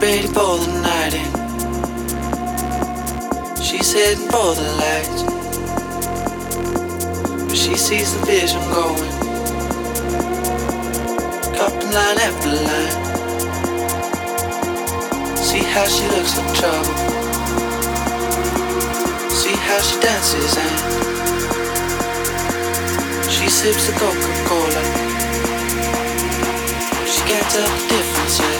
ready for the night in. She's heading for the lights, but she sees the vision going. Cupping line after line. See how she looks in trouble. See how she dances and she sips the Coca-Cola. She can't tell the difference yet.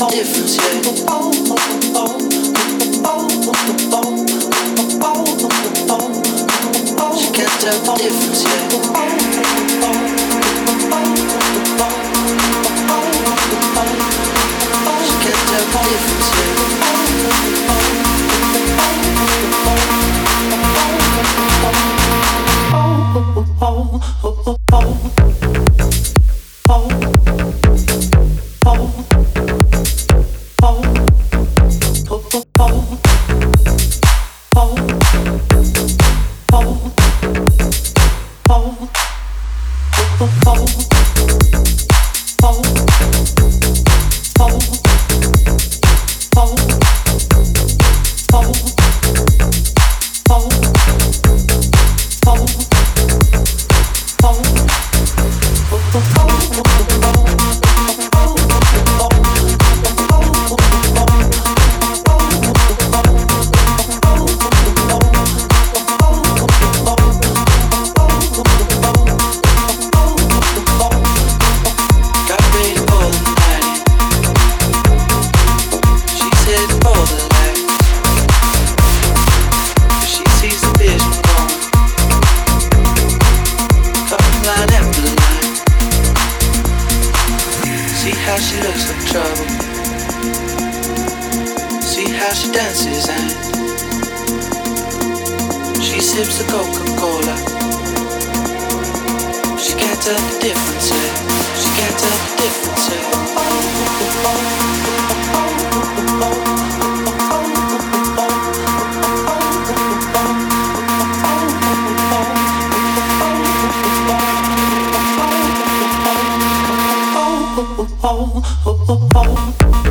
oh, oh, oh. glances and she sips a Coca-Cola. She can't tell the difference. Eh? She can't tell the difference. Eh? oh, oh, oh, oh. oh, oh, oh